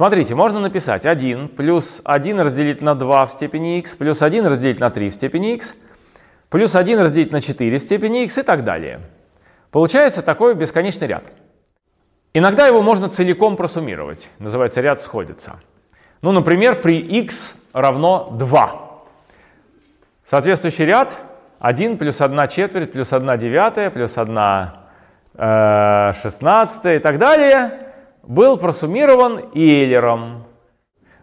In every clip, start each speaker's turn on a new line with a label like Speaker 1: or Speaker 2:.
Speaker 1: Смотрите, можно написать 1 плюс 1 разделить на 2 в степени x, плюс 1 разделить на 3 в степени x, плюс 1 разделить на 4 в степени x и так далее. Получается такой бесконечный ряд. Иногда его можно целиком просуммировать. Называется ряд сходится. Ну, например, при x равно 2. Соответствующий ряд 1 плюс 1 четверть плюс 1 девятая плюс 1 э, шестнадцатая и так далее был просуммирован Эйлером.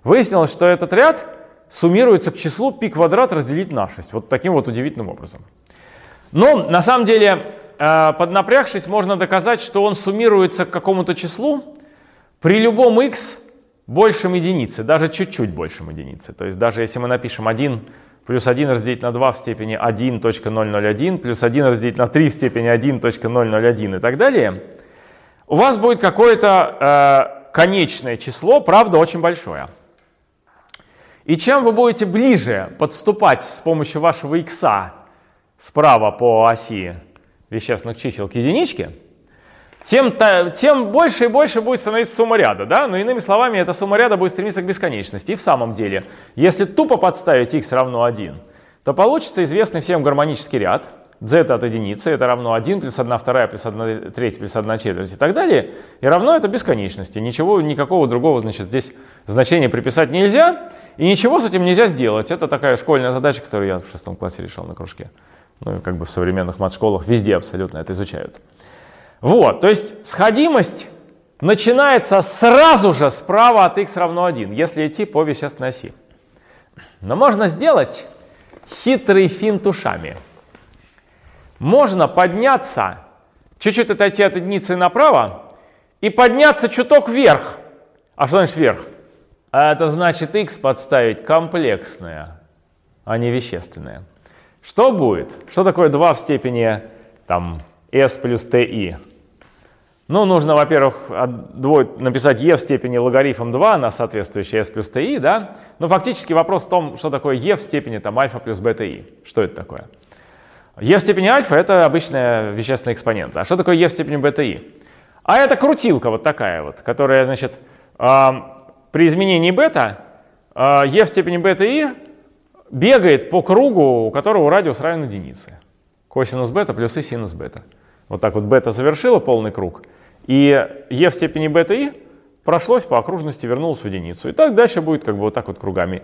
Speaker 1: Выяснилось, что этот ряд суммируется к числу π квадрат разделить на 6. Вот таким вот удивительным образом. Но на самом деле, э, поднапрягшись, можно доказать, что он суммируется к какому-то числу при любом x большем единицы, даже чуть-чуть большем единицы. То есть даже если мы напишем 1 плюс 1 разделить на 2 в степени 1.001, плюс 1 разделить на 3 в степени 1.001 и так далее, у вас будет какое-то э, конечное число, правда, очень большое. И чем вы будете ближе подступать с помощью вашего x справа по оси вещественных чисел к единичке, тем, тем больше и больше будет становиться сумма ряда. Да? Но иными словами, эта сумма ряда будет стремиться к бесконечности. И в самом деле, если тупо подставить x равно 1, то получится известный всем гармонический ряд. Z от единицы это равно 1 плюс 1 вторая плюс 1 третья плюс 1 четверть и так далее. И равно это бесконечности. Ничего, никакого другого значит, здесь значения приписать нельзя. И ничего с этим нельзя сделать. Это такая школьная задача, которую я в шестом классе решил на кружке. Ну как бы в современных мат-школах везде абсолютно это изучают. Вот, то есть сходимость начинается сразу же справа от x равно 1, если идти по вещественной оси. Но можно сделать хитрый финт ушами. Можно подняться, чуть-чуть отойти от единицы направо и подняться чуток вверх. А что значит вверх? А это значит x подставить комплексное, а не вещественное. Что будет? Что такое 2 в степени там, s плюс ti? Ну, нужно, во-первых, написать e в степени логарифм 2 на соответствующее s плюс ti, да? Но фактически вопрос в том, что такое e в степени там, альфа плюс бета i. Что это такое? E в степени альфа — это обычная вещественная экспонента. А что такое e в степени бета i? А это крутилка вот такая вот, которая, значит, э, при изменении бета e в степени бета i бегает по кругу, у которого радиус равен единице. Косинус бета плюс и синус бета. Вот так вот бета завершила полный круг, и e в степени бета и прошлось по окружности, вернулось в единицу. И так дальше будет как бы вот так вот кругами.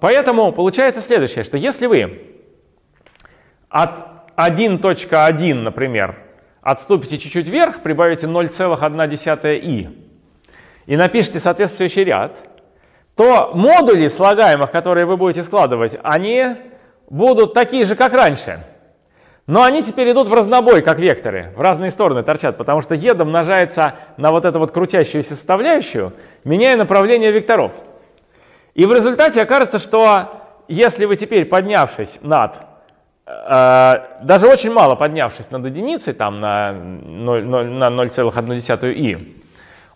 Speaker 1: Поэтому получается следующее, что если вы от 1.1, например, отступите чуть-чуть вверх, прибавите 0,1 и, и напишите соответствующий ряд, то модули слагаемых, которые вы будете складывать, они будут такие же, как раньше. Но они теперь идут в разнобой, как векторы, в разные стороны торчат, потому что e домножается на вот эту вот крутящуюся составляющую, меняя направление векторов. И в результате окажется, что если вы теперь, поднявшись над, даже очень мало поднявшись над единицей, там на 0,1 и,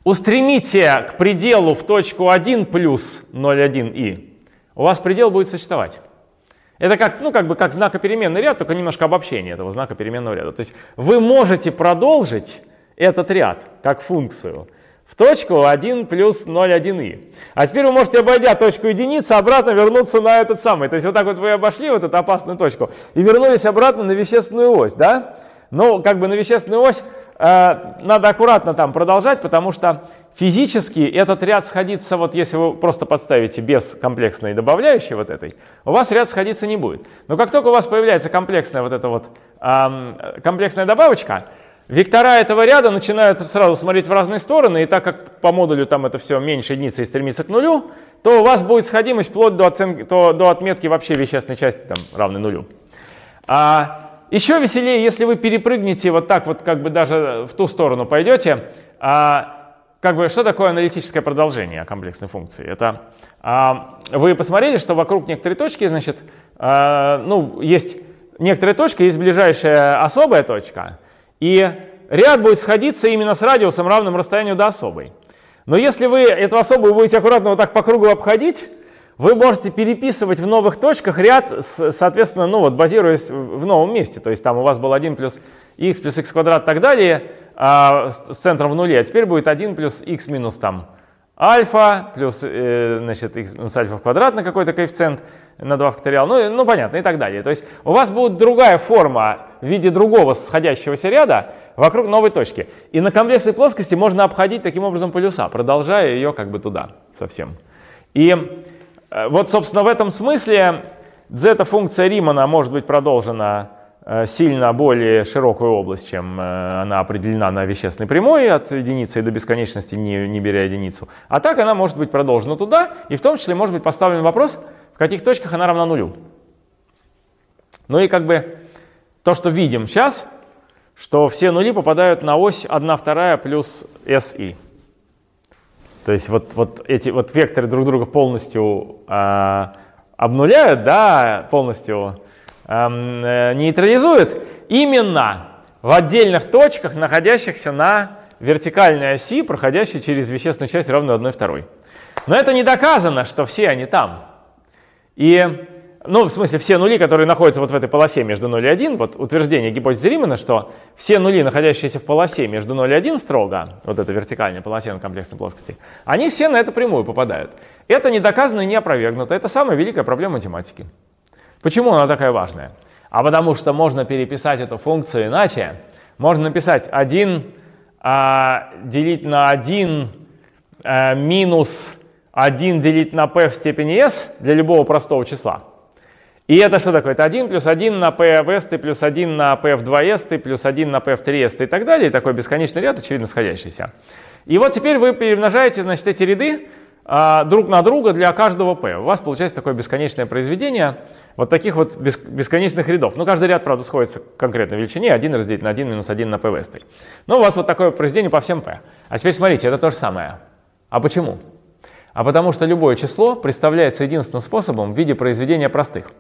Speaker 1: устремите к пределу в точку 1 плюс 0,1 и, у вас предел будет существовать. Это как, ну, как бы как знакопеременный ряд, только немножко обобщение этого знака переменного ряда. То есть вы можете продолжить этот ряд как функцию в точку 1 плюс 0,1и. А теперь вы можете, обойдя точку единицы, обратно вернуться на этот самый. То есть вот так вот вы обошли вот эту опасную точку и вернулись обратно на вещественную ось, да? Но как бы на вещественную ось э, надо аккуратно там продолжать, потому что физически этот ряд сходится, вот если вы просто подставите без комплексной добавляющей вот этой, у вас ряд сходиться не будет. Но как только у вас появляется комплексная вот эта вот эм, комплексная добавочка, вектора этого ряда начинают сразу смотреть в разные стороны, и так как по модулю там это все меньше единицы и стремится к нулю, то у вас будет сходимость вплоть до, оценки, то, до отметки вообще вещественной части там равной нулю. А, еще веселее, если вы перепрыгнете вот так вот, как бы даже в ту сторону пойдете, а, как бы, что такое аналитическое продолжение комплексной функции? Это а, вы посмотрели, что вокруг некоторой точки, значит, а, ну, есть некоторая точка, есть ближайшая особая точка, и ряд будет сходиться именно с радиусом, равным расстоянию до особой. Но если вы эту особую будете аккуратно вот так по кругу обходить, вы можете переписывать в новых точках ряд, соответственно, ну вот базируясь в новом месте. То есть там у вас был 1 плюс x плюс x квадрат и так далее, а, с центром в нуле, а теперь будет 1 плюс x минус там альфа плюс э, значит, x минус альфа в квадрат на какой-то коэффициент на 2 факториал, ну, ну понятно, и так далее. То есть у вас будет другая форма в виде другого сходящегося ряда вокруг новой точки. И на комплексной плоскости можно обходить таким образом полюса, продолжая ее как бы туда совсем. И э, вот, собственно, в этом смысле зета-функция Римана может быть продолжена Э, сильно более широкую область, чем э, она определена на вещественной прямой от единицы до бесконечности, не, не беря единицу. А так она может быть продолжена туда, и в том числе может быть поставлен вопрос, в каких точках она равна нулю. Ну и как бы то, что видим сейчас, что все нули попадают на ось 1 вторая плюс SI. То есть вот, вот эти вот векторы друг друга полностью э, обнуляют, да, полностью Эм, э, нейтрализует именно в отдельных точках, находящихся на вертикальной оси, проходящей через вещественную часть равную 1 второй. Но это не доказано, что все они там. И, ну, в смысле, все нули, которые находятся вот в этой полосе между 0 и 1, вот утверждение гипотезы Римана, что все нули, находящиеся в полосе между 0 и 1 строго, вот эта вертикальная полосе на комплексной плоскости, они все на эту прямую попадают. Это не доказано и не опровергнуто. Это самая великая проблема математики. Почему она такая важная? А потому что можно переписать эту функцию иначе. Можно написать 1 а, делить на 1 а, минус 1 делить на p в степени s для любого простого числа. И это что такое? Это 1 плюс 1 на p в s плюс 1 на p в 2s плюс 1 на p в 3s и так далее. И такой бесконечный ряд, очевидно, сходящийся. И вот теперь вы перемножаете значит, эти ряды а, друг на друга для каждого p. У вас получается такое бесконечное произведение вот таких вот бесконечных рядов. Ну, каждый ряд, правда, сходится к конкретной величине. 1 разделить на 1 минус 1 на p вестой. Но у вас вот такое произведение по всем p. А теперь смотрите, это то же самое. А почему? А потому что любое число представляется единственным способом в виде произведения простых.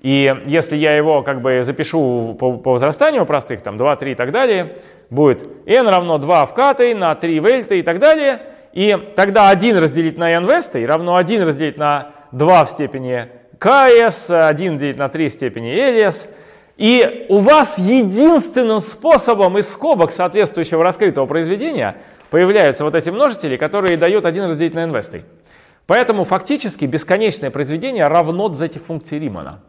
Speaker 1: И если я его как бы запишу по, по возрастанию простых, там 2, 3 и так далее, будет n равно 2 в катой на 3 в эльтой и так далее – и тогда 1 разделить на n вестой равно 1 разделить на 2 в степени ks, 1 делить на 3 в степени ls. И у вас единственным способом из скобок соответствующего раскрытого произведения появляются вот эти множители, которые дают 1 разделить на n вестой. Поэтому фактически бесконечное произведение равно z функции Римана.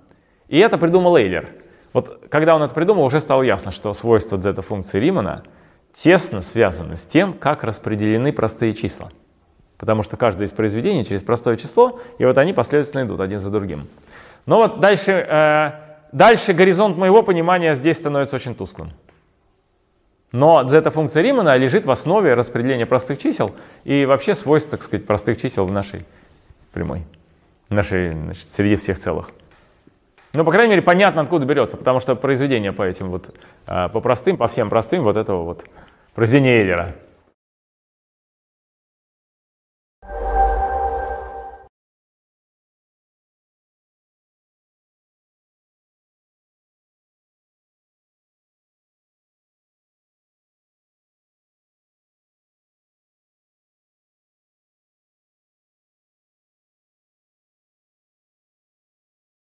Speaker 1: И это придумал Эйлер. Вот когда он это придумал, уже стало ясно, что свойство z функции Римана – тесно связаны с тем, как распределены простые числа. Потому что каждое из произведений через простое число, и вот они последовательно идут один за другим. Но вот дальше, э, дальше горизонт моего понимания здесь становится очень тусклым. Но зета-функция Римана лежит в основе распределения простых чисел и вообще свойств, так сказать, простых чисел в нашей прямой, в нашей значит, среди всех целых. Ну, по крайней мере, понятно, откуда берется, потому что произведение по этим вот, э, по простым, по всем простым, вот этого вот произведение Эйлера.